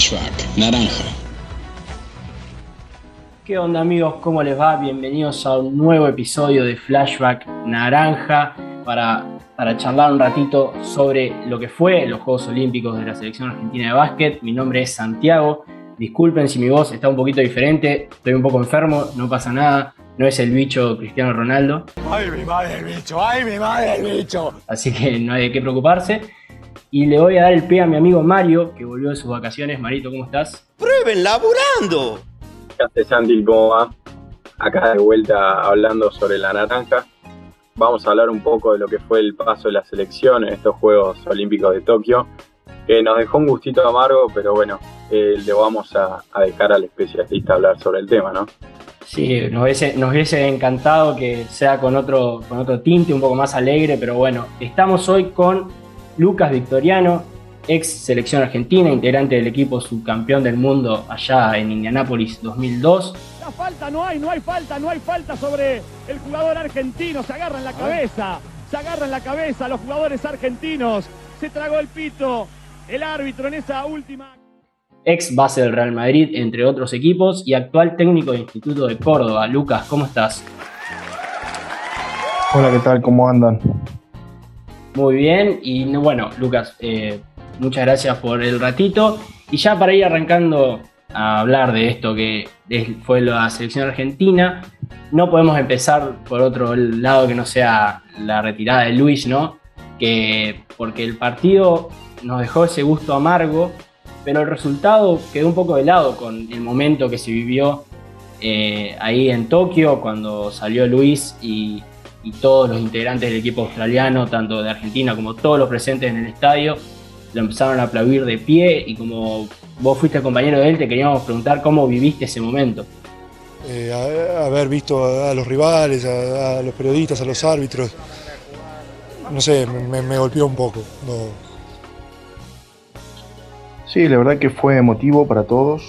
Flashback Naranja. ¿Qué onda amigos? ¿Cómo les va? Bienvenidos a un nuevo episodio de Flashback Naranja para, para charlar un ratito sobre lo que fue los Juegos Olímpicos de la Selección Argentina de Básquet. Mi nombre es Santiago. Disculpen si mi voz está un poquito diferente, estoy un poco enfermo, no pasa nada, no es el bicho Cristiano Ronaldo. ¡Ay, mi madre el bicho! ¡Ay, mi madre el bicho! Así que no hay de qué preocuparse. Y le voy a dar el pie a mi amigo Mario, que volvió de sus vacaciones. Marito, ¿cómo estás? ¡Prueben laburando! ¿Qué hace Santi? ¿Cómo va? Acá de vuelta hablando sobre la naranja. Vamos a hablar un poco de lo que fue el paso de la selección en estos Juegos Olímpicos de Tokio, que nos dejó un gustito amargo, pero bueno, eh, le vamos a, a dejar al especialista hablar sobre el tema, ¿no? Sí, nos hubiese, nos hubiese encantado que sea con otro, con otro tinte, un poco más alegre, pero bueno, estamos hoy con Lucas Victoriano, ex selección argentina, integrante del equipo subcampeón del mundo allá en Indianápolis 2002. La falta no hay, no hay falta, no hay falta sobre el jugador argentino, se agarra en la cabeza, se agarra en la cabeza los jugadores argentinos, se tragó el pito el árbitro en esa última ex base del Real Madrid, entre otros equipos, y actual técnico del Instituto de Córdoba. Lucas, ¿cómo estás? Hola, ¿qué tal? ¿Cómo andan? Muy bien, y bueno, Lucas, eh, muchas gracias por el ratito. Y ya para ir arrancando a hablar de esto que fue la selección argentina, no podemos empezar por otro lado que no sea la retirada de Luis, ¿no? Que porque el partido nos dejó ese gusto amargo, pero el resultado quedó un poco de lado con el momento que se vivió eh, ahí en Tokio, cuando salió Luis y, y todos los integrantes del equipo australiano, tanto de Argentina como todos los presentes en el estadio, lo empezaron a aplaudir de pie y como vos fuiste compañero de él, te queríamos preguntar cómo viviste ese momento. Eh, a- haber visto a, a los rivales, a, a los periodistas, a los árbitros, no sé, me, me- me golpeó un poco. No, Sí, la verdad que fue emotivo para todos,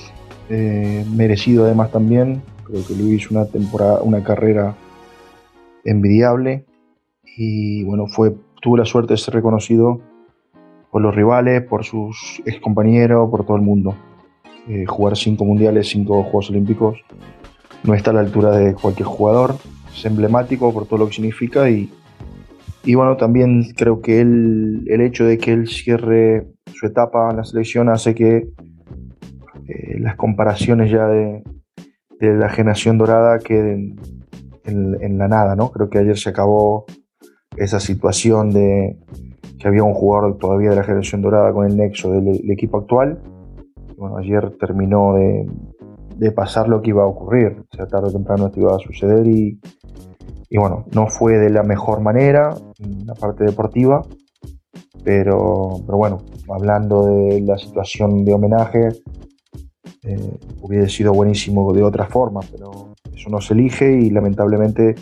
eh, merecido además también. Creo que Luis hizo una temporada, una carrera envidiable y bueno, fue, tuvo la suerte de ser reconocido por los rivales, por sus ex compañeros, por todo el mundo. Eh, jugar cinco mundiales, cinco Juegos Olímpicos, no está a la altura de cualquier jugador, es emblemático por todo lo que significa y, y bueno, también creo que el hecho de que él cierre su etapa en la selección hace que eh, las comparaciones ya de, de la generación dorada queden en, en la nada, ¿no? Creo que ayer se acabó esa situación de que había un jugador todavía de la generación dorada con el nexo del, equipo actual. Bueno, ayer terminó de, de pasar lo que iba a ocurrir, o sea, tarde o temprano esto iba a suceder y, y bueno, no fue de la mejor manera en la parte deportiva, pero, pero bueno, hablando de la situación de homenaje, eh, sido buenísimo de otra forma, pero eso no se elige y lamentablemente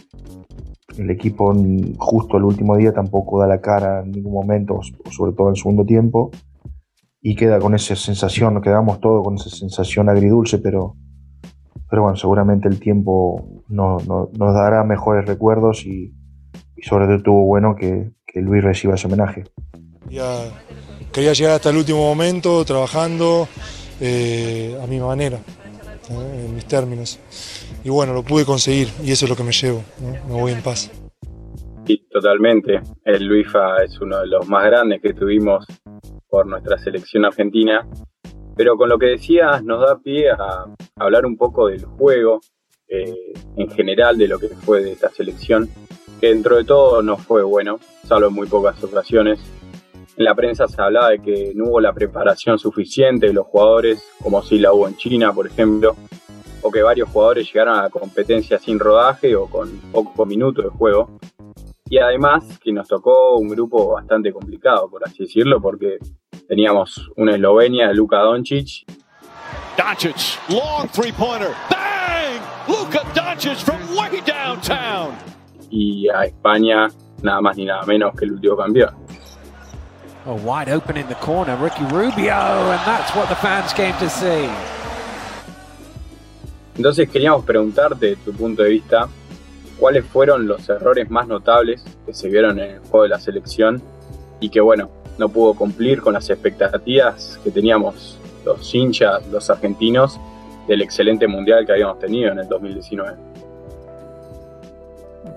el equipo justo el último día tampoco da la cara en ningún momento, sobre todo en el segundo tiempo, y queda con esa sensación, quedamos todos con esa sensación agridulce, pero, pero bueno, seguramente el tiempo no- no- nos dará mejores recuerdos y, sobre todo estuvo bueno que, Luis reciba ese homenaje. quería, llegar hasta el último momento trabajando eh, a mi manera, en mis términos. Y bueno, lo pude conseguir y eso es lo que me llevo, me voy en paz. Sí, totalmente. El Luifa es uno de los más grandes que tuvimos por nuestra selección argentina. Pero con lo que decías nos da pie a hablar un poco del juego, eh, en general de lo que fue de esta selección, que dentro de todo no fue bueno, salvo en muy pocas ocasiones. En la prensa se hablaba de que no hubo la preparación suficiente de los jugadores, como si la hubo en China, por ejemplo, o que varios jugadores llegaron a la competencia sin rodaje o con pocos minutos de juego. Y además que nos tocó un grupo bastante complicado, por así decirlo, porque teníamos una Eslovenia de Luka Doncic, Doncic, long three-pointer. Bang! Luka Doncic from way downtown. y a España nada más ni nada menos que el último campeón. Oh, wide open in the corner, Ricky Rubio, and that's what the fans came to see. Entonces queríamos preguntarte, de tu punto de vista, cuáles fueron los errores más notables que se vieron en el juego de la selección y que, bueno, no pudo cumplir con las expectativas que teníamos los hinchas, los argentinos, del excelente mundial que habíamos tenido en el 2019.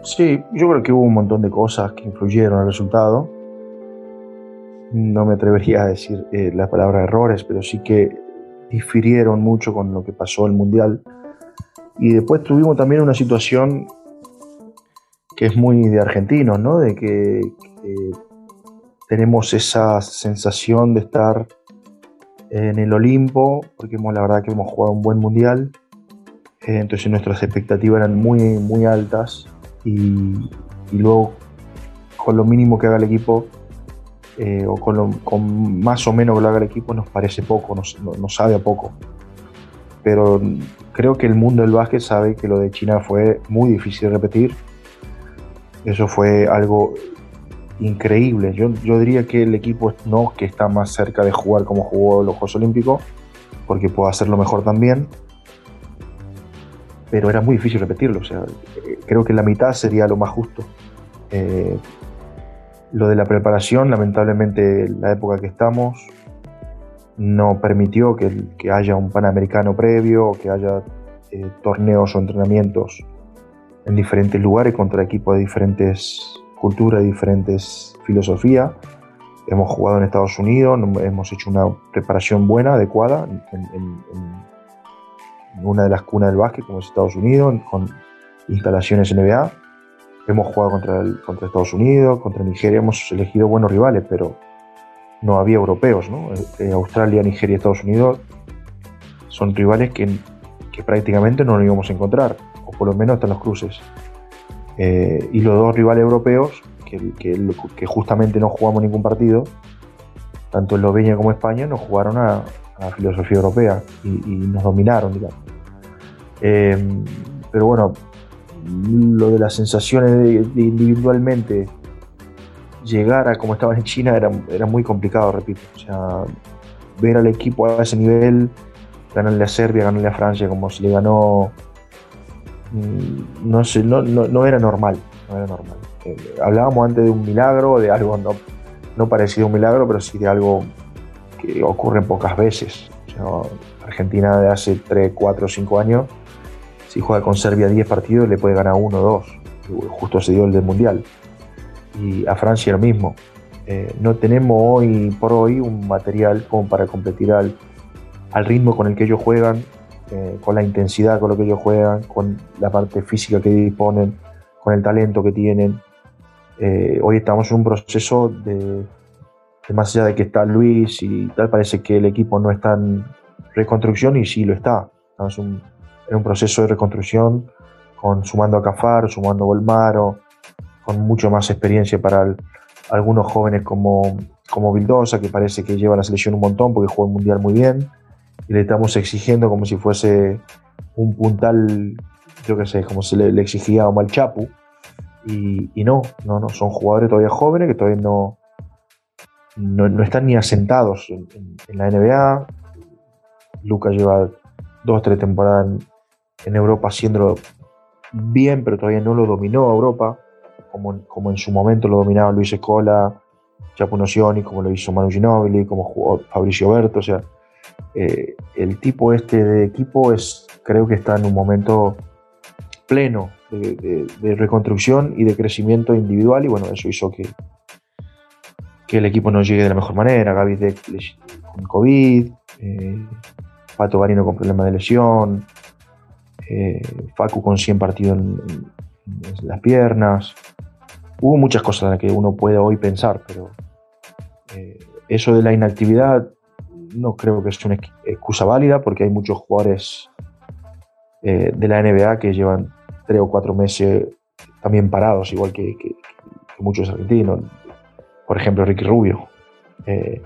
Sí, yo creo que hubo un montón de cosas que influyeron el resultado. No me atrevería a decir eh, la palabra errores, pero sí que difirieron mucho con lo que pasó el Mundial. Y después tuvimos también una situación que es muy de argentinos, ¿no? De que, tenemos esa sensación de estar en el Olimpo, porque hemos, la verdad que hemos jugado un buen mundial, eh, entonces nuestras expectativas eran muy, muy altas y, luego con lo mínimo que haga el equipo, eh, o con, con, más o menos que lo haga el equipo, nos parece poco, nos, nos sabe a poco. Pero creo que el mundo del básquet sabe que lo de China fue muy difícil de repetir. Eso fue algo increíble. Yo, yo diría que el equipo no que está más cerca de jugar como jugó los Juegos Olímpicos, porque puede hacerlo mejor también, pero era muy difícil repetirlo. O sea, creo que la mitad sería lo más justo. Eh, lo de la preparación, lamentablemente, la época que estamos no permitió que, haya un panamericano previo que haya eh, torneos o entrenamientos en diferentes lugares contra equipos de diferentes culturas, diferentes filosofías. Hemos jugado en Estados Unidos, hemos hecho una preparación buena, adecuada, en, una de las cunas del básquet, como es Estados Unidos, con instalaciones NBA. Hemos jugado contra, contra Estados Unidos, contra Nigeria, hemos elegido buenos rivales, pero no había europeos. ¿no? Eh, Australia, Nigeria Estados Unidos son rivales que, que prácticamente no nos íbamos a encontrar, o por lo menos hasta los cruces. Eh, y los dos rivales europeos, que, que, justamente no jugamos ningún partido, tanto Eslovenia como España, nos jugaron a, la filosofía europea y, nos dominaron, digamos. Eh, pero bueno, lo de las sensaciones individualmente llegar a como estaban en China era, era muy complicado, repito. O sea, ver al equipo a ese nivel, ganarle a Serbia, ganarle a Francia, como se le ganó Mm, no, sé, no, no, era normal. No era normal. Eh, hablábamos antes de un milagro, de algo no, no parecido a un milagro, pero sí de algo que ocurre pocas veces. Argentina de hace 3, 4, 5 años, si juega con Serbia 10 partidos, le puede ganar 1 o 2. Justo se dio el del Mundial. Y a Francia lo mismo. Eh, no tenemos hoy por hoy un material como para competir al, al ritmo con el que ellos juegan eh, con la intensidad con lo que ellos juegan, con la parte física que disponen, con el talento que tienen. Eh, hoy estamos en un proceso de, más allá de que está Luis y tal, parece que el equipo no está en reconstrucción y sí lo está. Estamos en un proceso de reconstrucción, con, sumando a Cafar, sumando a Volmaro, con mucho más experiencia para algunos jóvenes como, como Vildosa, que parece que lleva la selección un montón porque juega el Mundial muy bien y le estamos exigiendo como si fuese un puntal, yo qué sé, como se le, exigía a Omar Chapu. Y, no, no, no, son jugadores todavía jóvenes que todavía no, no, están ni asentados en, la NBA. Lucas lleva dos o tres temporadas en, Europa haciéndolo bien, pero todavía no lo dominó Europa, como, como en su momento lo dominaba Luis Escola, Chapu Nocioni, como lo hizo Manu Ginobili, como jugó Fabricio Berto, o sea, eh, el tipo este de equipo es, creo que está en un momento pleno de, reconstrucción y de crecimiento individual y bueno, eso hizo que, que el equipo no llegue de la mejor manera. Gaby con COVID, eh, Pato Barino con problemas de lesión, eh, Facu con 100 partidos en, las piernas. Hubo muchas cosas en las que uno puede hoy pensar, pero eso de la inactividad no creo que es una excusa válida porque hay muchos jugadores eh, de la NBA que llevan tres o cuatro meses también parados, igual que, muchos argentinos. Por ejemplo, Ricky Rubio. Eh,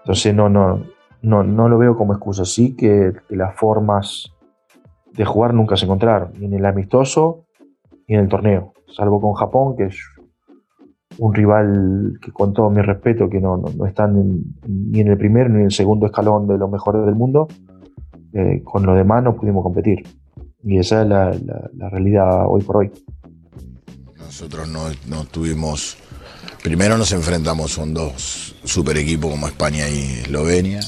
entonces no, no, no, no, lo veo como excusa. Sí que, las formas de jugar nunca se encontraron, ni en el amistoso ni en el torneo, salvo con Japón, que es un rival que con todo mi respeto, que no, están ni en el primer ni en el segundo escalón de los mejores del mundo, eh, con lo demás no pudimos competir. Y esa es la, la, realidad hoy por hoy. Nosotros no, no, tuvimos, primero nos enfrentamos con dos super equipos como España y Eslovenia.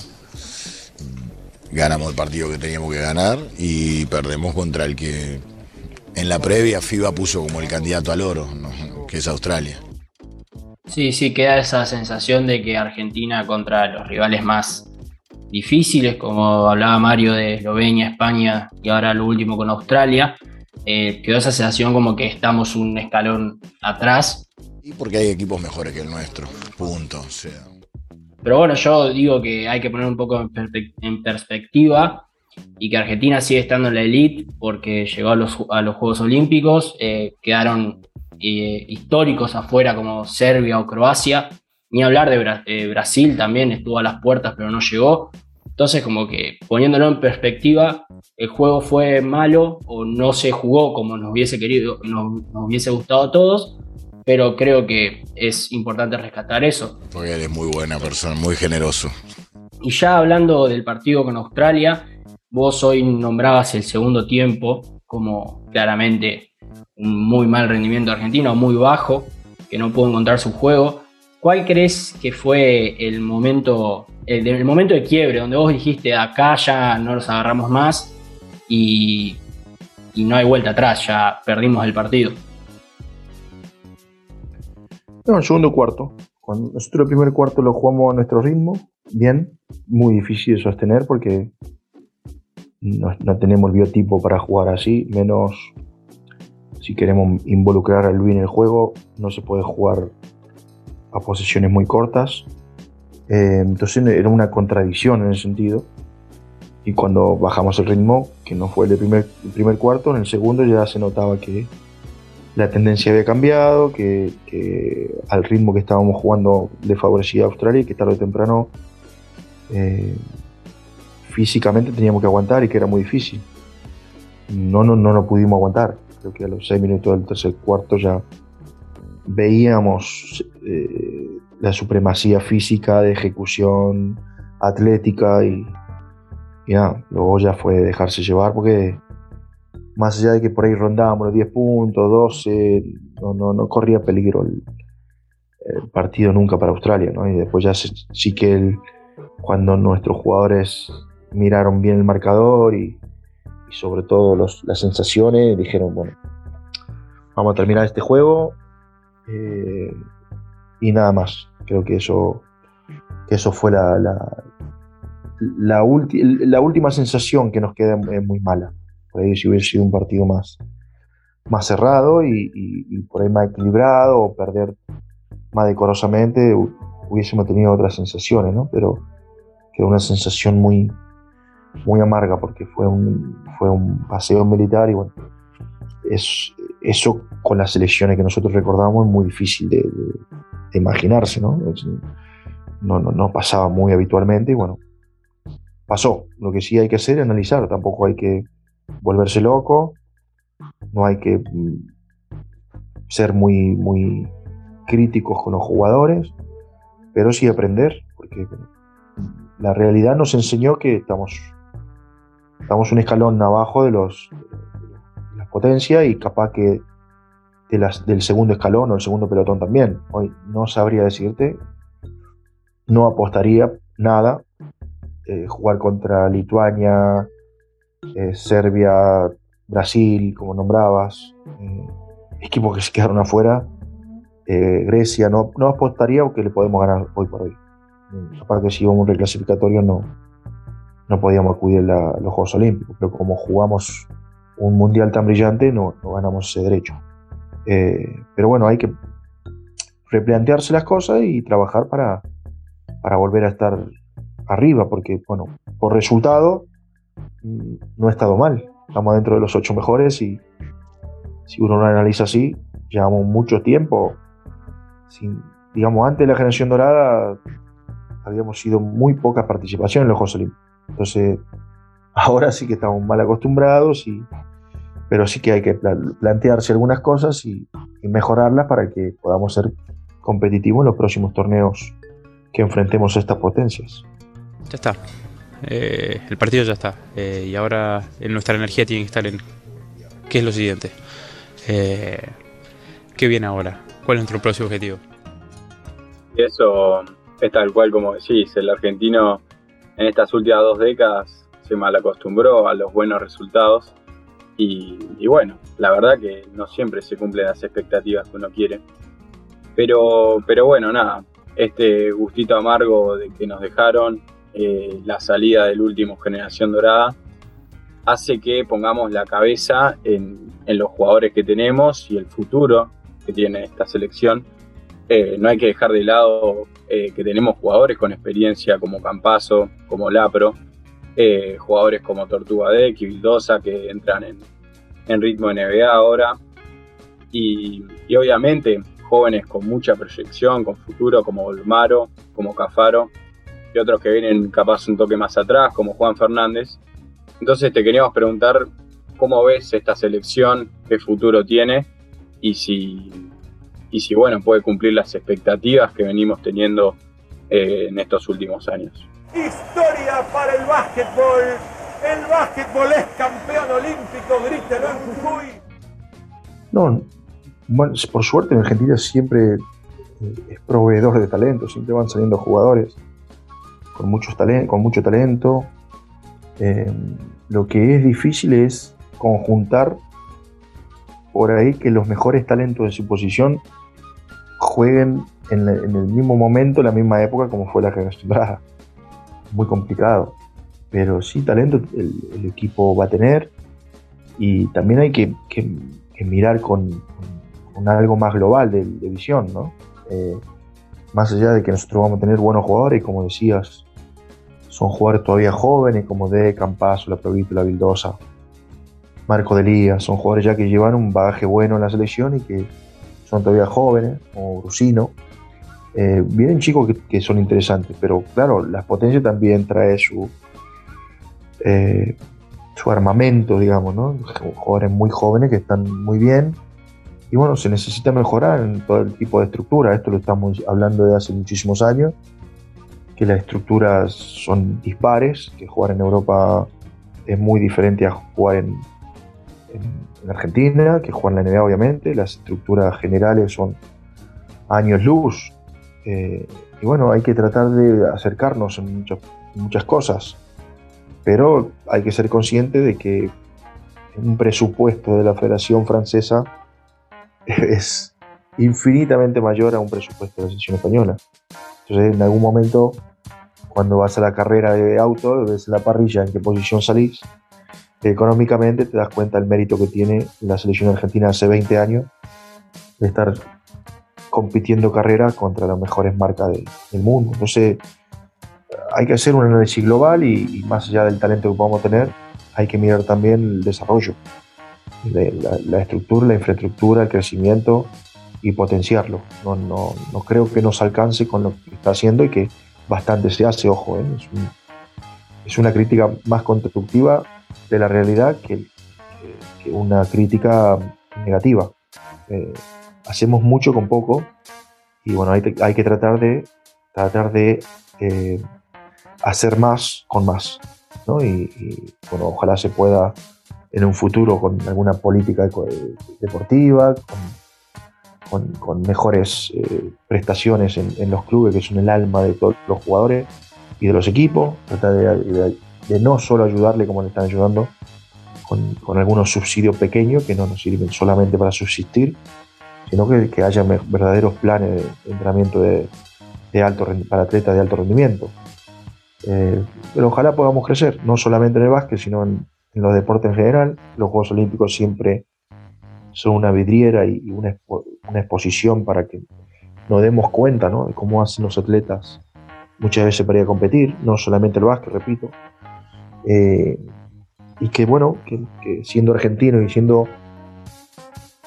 ganamos el partido que teníamos que ganar y perdemos contra el que en la previa FIBA puso como el candidato al oro, que es Australia. Sí, sí, queda esa sensación de que Argentina contra los rivales más difíciles, como hablaba Mario de Eslovenia, España y ahora lo último con Australia, eh, quedó esa sensación como que estamos un escalón atrás. Y porque hay equipos mejores que el nuestro, punto. Pero bueno, yo digo que hay que poner un poco en, perspectiva y que Argentina sigue estando en la elite porque llegó a los, Juegos Olímpicos, eh, quedaron eh, históricos afuera como Serbia o Croacia, ni hablar de Brasil también estuvo a las puertas pero no llegó. Entonces como que poniéndolo en perspectiva, el juego fue malo o no se jugó como nos hubiese querido, nos, hubiese gustado a todos, pero creo que es importante rescatar eso. Porque él es muy buena persona, muy generoso. Y ya hablando del partido con Australia, vos hoy nombrabas el segundo tiempo como claramente un muy mal rendimiento argentino, muy bajo, que no pudo encontrar su juego. ¿Cuál crees que fue el momento, el, momento de quiebre, donde vos dijiste acá ya no los agarramos más y, no hay vuelta atrás, ya perdimos el partido? No, el segundo cuarto. Cuando nosotros el primer cuarto lo jugamos a nuestro ritmo, bien, muy difícil de sostener porque no, no tenemos biotipo para jugar así, menos si queremos involucrar a Luis en el juego, no se puede jugar a posiciones muy cortas. Eh, entonces era una contradicción en ese sentido. Y cuando bajamos el ritmo, que no fue el primer, primer cuarto, en el segundo ya se notaba que la tendencia había cambiado, que, al ritmo que estábamos jugando le favorecía a Australia y que tarde o temprano eh, físicamente teníamos que aguantar y que era muy difícil. No, no, no lo pudimos aguantar. Creo que a los seis minutos del tercer cuarto ya veíamos eh, la supremacía física de ejecución atlética y, nada, luego ya fue dejarse llevar porque más allá de que por ahí rondábamos los 10 puntos, 12, no, no, corría peligro el, partido nunca para Australia, ¿no? Y después ya sí que cuando nuestros jugadores miraron bien el marcador y, sobre todo las sensaciones, dijeron, bueno, vamos a terminar este juego, eh, y nada más. Creo que eso, que eso fue la, la, la, última sensación que nos queda es muy mala. Por ahí si hubiese sido un partido más, más cerrado y, por ahí más equilibrado o perder más decorosamente, hubiésemos tenido otras sensaciones, ¿no? Pero quedó una sensación muy, muy amarga porque fue un, fue un paseo militar y bueno, es, eso con las elecciones que nosotros recordamos es muy difícil de, imaginarse, ¿no? ¿no? ¿no? pasaba muy habitualmente y bueno, pasó. Lo que sí hay que hacer es analizar, tampoco hay que volverse loco, no hay que mm, ser muy, muy críticos con los jugadores, pero sí aprender, porque la realidad nos enseñó que estamos, estamos un escalón abajo de los potencia y capaz que de las, del segundo escalón o el segundo pelotón también. Hoy no sabría decirte, no apostaría nada. Eh, jugar contra Lituania, eh, Serbia, Brasil, como nombrabas, eh, equipos que se quedaron afuera, Grecia, no, no apostaría que le podemos ganar hoy por hoy. Aparte, si íbamos un reclasificatorio, no, no podíamos acudir a los Juegos Olímpicos, pero como jugamos un mundial tan brillante no, ganamos ese derecho. Eh, pero bueno, hay que replantearse las cosas y trabajar para, para volver a estar arriba, porque bueno, por resultado mm, no ha estado mal. Estamos dentro de los ocho mejores y si uno lo analiza así, llevamos mucho tiempo. Digamos, antes de la generación dorada habíamos sido muy poca participación en los Juegos Olímpicos. Entonces, ahora sí que estamos mal acostumbrados y, pero sí que hay que plantearse algunas cosas y, mejorarlas para que podamos ser competitivos en los próximos torneos que enfrentemos a estas potencias. Ya está. Eh, el partido ya está. Eh, y ahora nuestra energía tiene que estar en qué es lo siguiente. Eh, ¿Qué viene ahora? ¿Cuál es nuestro próximo objetivo? Eso es tal cual como decís. El argentino en estas últimas dos décadas se mal acostumbró a los buenos resultados. Y, y, bueno, la verdad que no siempre se cumplen las expectativas que uno quiere. Pero, pero bueno, nada, este gustito amargo de que nos dejaron, eh, la salida del último Generación Dorada, hace que pongamos la cabeza en, los jugadores que tenemos y el futuro que tiene esta selección. Eh, no hay que dejar de lado eh, que tenemos jugadores con experiencia como Campaso, como Lapro, jugadores como Tortuga Deck y Vildosa que entran en, ritmo NBA ahora. Y, y, obviamente jóvenes con mucha proyección, con futuro, como Olmaro, como Cafaro, y otros que vienen capaz un toque más atrás, como Juan Fernández. Entonces te queríamos preguntar cómo ves esta selección, qué futuro tiene y si, y si bueno, puede cumplir las expectativas que venimos teniendo eh, en estos últimos años. Historia para el básquetbol. El básquetbol es campeón olímpico, grítelo en Jujuy. No, bueno, por suerte en Argentina siempre eh, es proveedor de talento, siempre van saliendo jugadores con, muchos con mucho talento. Eh, lo que es difícil es conjuntar por ahí que los mejores talentos de su posición jueguen en, el mismo momento, en la misma época como fue la dorada. Muy complicado. Pero sí, talento el, equipo va a tener y también hay que, mirar con, algo más global de, visión, ¿no? Eh, más allá de que nosotros vamos a tener buenos jugadores, como decías, son jugadores todavía jóvenes como De Campazo, La Provito, La Vildosa, Marco Delía, son jugadores ya que llevan un bagaje bueno en la selección y que son todavía jóvenes, como Brusino. Eh, vienen chicos que, son interesantes, pero claro, la potencia también trae su, eh, su armamento, digamos, ¿no? Jugadores muy jóvenes que están muy bien. Y bueno, se necesita mejorar en todo el tipo de estructura. Esto lo estamos hablando de hace muchísimos años que las estructuras son dispares, que jugar en Europa es muy diferente a jugar en, Argentina, que jugar en la NBA obviamente, las estructuras generales son años luz. Eh, y bueno, hay que tratar de acercarnos en muchas, cosas, pero hay que ser consciente de que un presupuesto de la Federación Francesa es infinitamente mayor a un presupuesto de la selección española. Entonces, en algún momento cuando vas a la carrera de auto, ves la parrilla en qué posición salís, económicamente te das cuenta del mérito que tiene la selección argentina hace 20 años de estar compitiendo carreras contra las mejores marcas del mundo. Entonces, hay que hacer un análisis global y, más allá del talento que podamos tener, hay que mirar también el desarrollo, la, estructura, la infraestructura, el crecimiento y potenciarlo. No, no, no creo que nos alcance con lo que está haciendo y que bastante se hace, ojo, ¿eh? es, una crítica más constructiva de la realidad que, una crítica negativa. Eh, hacemos mucho con poco y bueno, hay, hay que tratar de, tratar de eh, hacer más con más. Y, bueno, ojalá se pueda en un futuro con alguna política deportiva, con mejores eh, prestaciones en, los clubes, que son el alma de todos los jugadores y de los equipos. Tratar de, no solo ayudarle como le están ayudando con, algunos subsidios pequeños que no nos sirven solamente para subsistir, sino que, haya verdaderos planes de entrenamiento de, alto, para atletas de alto rendimiento. Eh, pero ojalá podamos crecer, no solamente en el básquet, sino en, en los deportes en general. Los Juegos Olímpicos siempre son una vidriera y una, exposición para que nos demos cuenta de cómo hacen los atletas muchas veces para ir a competir, no solamente el básquet, repito. Eh, y que bueno, que, siendo argentino y siendo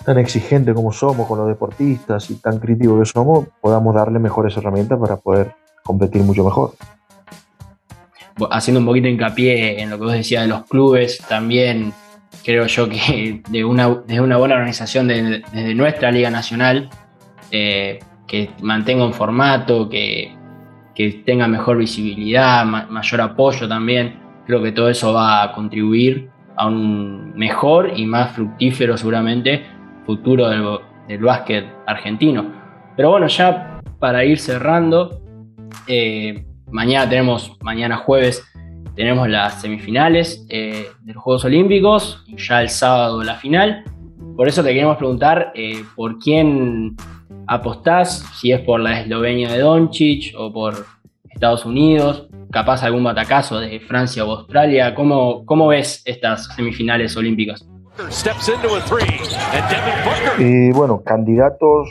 tan exigente como somos con los deportistas y tan críticos que somos, podamos darle mejores herramientas para poder competir mucho mejor. Haciendo un poquito hincapié en lo que vos decías de los clubes, también creo yo que de una, una buena organización desde nuestra Liga Nacional, eh, que mantenga un formato, que, tenga mejor visibilidad, mayor apoyo también, creo que todo eso va a contribuir a un mejor y más fructífero seguramente futuro del, básquet argentino. Pero bueno, ya para ir cerrando, eh, mañana tenemos, mañana jueves, tenemos las semifinales eh, de los Juegos Olímpicos y ya el sábado la final. Por eso te queremos preguntar eh, por quién apostás, si es por la Eslovenia de Doncic o por Estados Unidos, capaz algún batacazo de Francia o Australia. ¿Cómo, cómo ves estas semifinales olímpicas? Eh, bueno, candidatos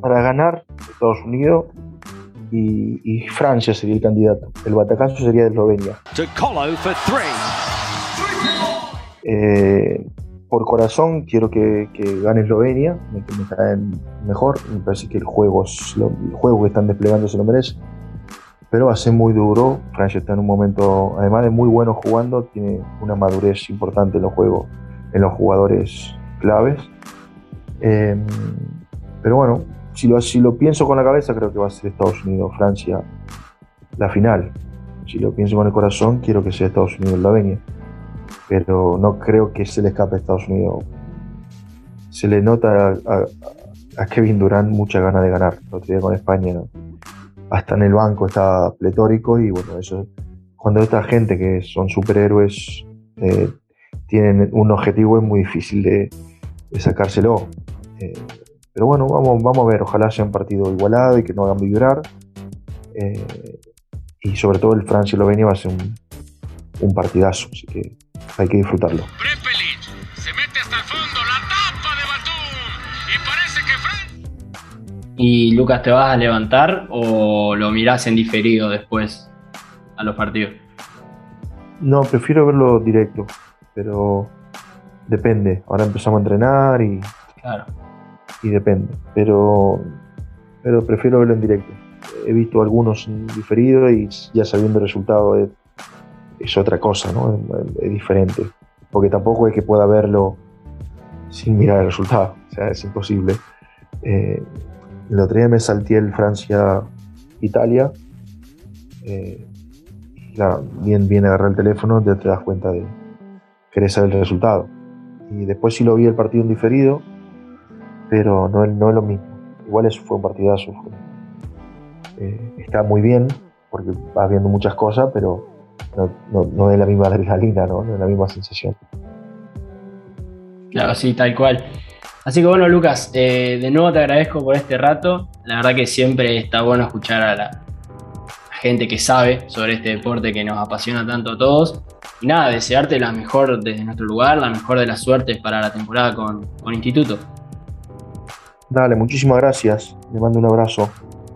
para ganar, Estados Unidos y, Francia sería el candidato. El batacazo sería de Eslovenia. Eh, por corazón quiero que, gane Eslovenia, me, me cae mejor, me parece que el juego, el juego que están desplegando se lo merece pero va a ser muy duro. Francia está en un momento, además de muy bueno jugando, tiene una madurez importante en los juegos, en los jugadores claves. Em, pero bueno, si lo, si lo pienso con la cabeza, creo que va a ser Estados Unidos-Francia la final. Si lo pienso con el corazón, quiero que sea Estados Unidos-Eslovenia. Pero no creo que se le escape a Estados Unidos. Se le nota a, Kevin Durant mucha ganas de ganar. El otro día con España hasta en el banco está pletórico y bueno, eso cuando esta gente que son superhéroes eh, tienen un objetivo es muy difícil de, sacárselo. Eh, pero bueno, vamos, vamos a ver, ojalá sea un partido igualado y que no hagan vibrar. Eh, y sobre todo el Francia-Eslovenia va a ser un, un partidazo, así que hay que disfrutarlo. ¿Y Lucas te vas a levantar o lo mirás en diferido después a los partidos? No, prefiero verlo directo, pero depende. Ahora empezamos a entrenar y. Claro. Y depende. Pero, pero prefiero verlo en directo. He visto algunos en diferido y ya sabiendo el resultado es, otra cosa, ¿no? Es, diferente. Porque tampoco es que pueda verlo sin mirar el resultado. O sea, es imposible. Eh, el otro día me salté el Francia-Italia. Eh, bien, bien agarrar el teléfono, te, te das cuenta de querés saber el resultado. Y después sí lo vi el partido en diferido, pero no, no es lo mismo. Igual eso fue un partidazo. Eh, está muy bien, porque vas viendo muchas cosas, pero no, no, es la misma adrenalina, ¿no? no es la misma sensación. Claro, sí, tal cual. Así que bueno, Lucas, eh, de nuevo te agradezco por este rato. La verdad que siempre está bueno escuchar a la gente que sabe sobre este deporte que nos apasiona tanto a todos. Y nada, desearte la mejor desde nuestro lugar, la mejor de las suertes para la temporada con, Instituto. Dale, muchísimas gracias. Le mando un abrazo.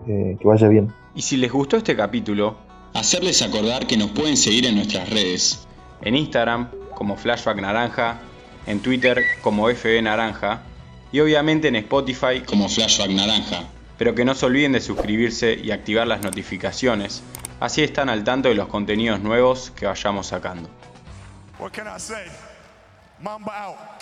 Eh, que vaya bien. Y si les gustó este capítulo, hacerles acordar que nos pueden seguir en nuestras redes. En Instagram como Flashback Naranja, en Twitter como FB Naranja y obviamente en Spotify como Flashback Naranja. Pero que no se olviden de suscribirse y activar las notificaciones, así están al tanto de los contenidos nuevos que vayamos sacando. What can I say? Mamba out.